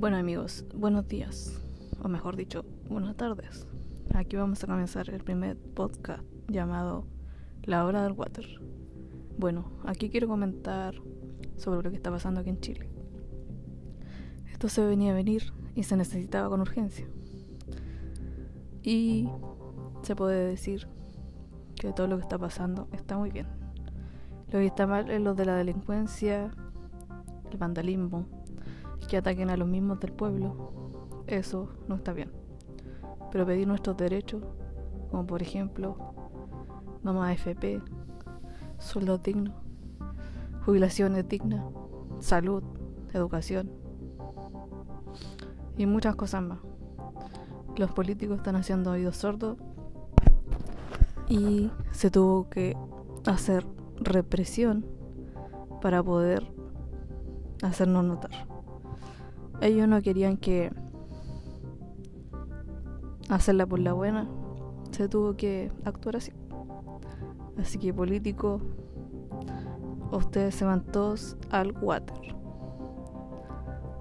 Bueno amigos, buenos días, o mejor dicho, buenas tardes. Aquí vamos a comenzar el primer podcast llamado La Hora del Water. Bueno, aquí quiero comentar sobre lo que está pasando aquí en Chile. Esto se venía a venir y se necesitaba con urgencia. Y se puede decir que todo lo que está pasando está muy bien. Lo que está mal es lo de la delincuencia, el vandalismo, que ataquen a los mismos del pueblo, eso no está bien. Pero pedir nuestros derechos, como por ejemplo, mamá FP, sueldos dignos, jubilaciones dignas, salud, educación y muchas cosas más. Los políticos están haciendo oídos sordos y se tuvo que hacer represión para poder hacernos notar. Ellos no querían que hacerla por la buena, se tuvo que actuar así. Así que político, ustedes se van todos al water.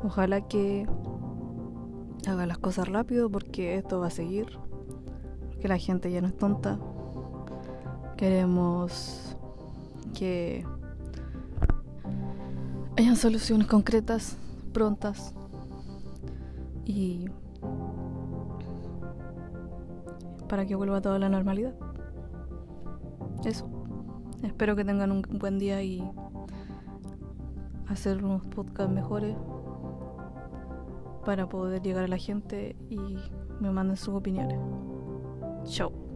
Ojalá que hagan las cosas rápido porque esto va a seguir. Porque la gente ya no es tonta. Queremos que hayan soluciones concretas, prontas y para que vuelva toda la normalidad. Eso. Espero que tengan un buen día y hacer unos podcasts mejores para poder llegar a la gente y me manden sus opiniones. Chao.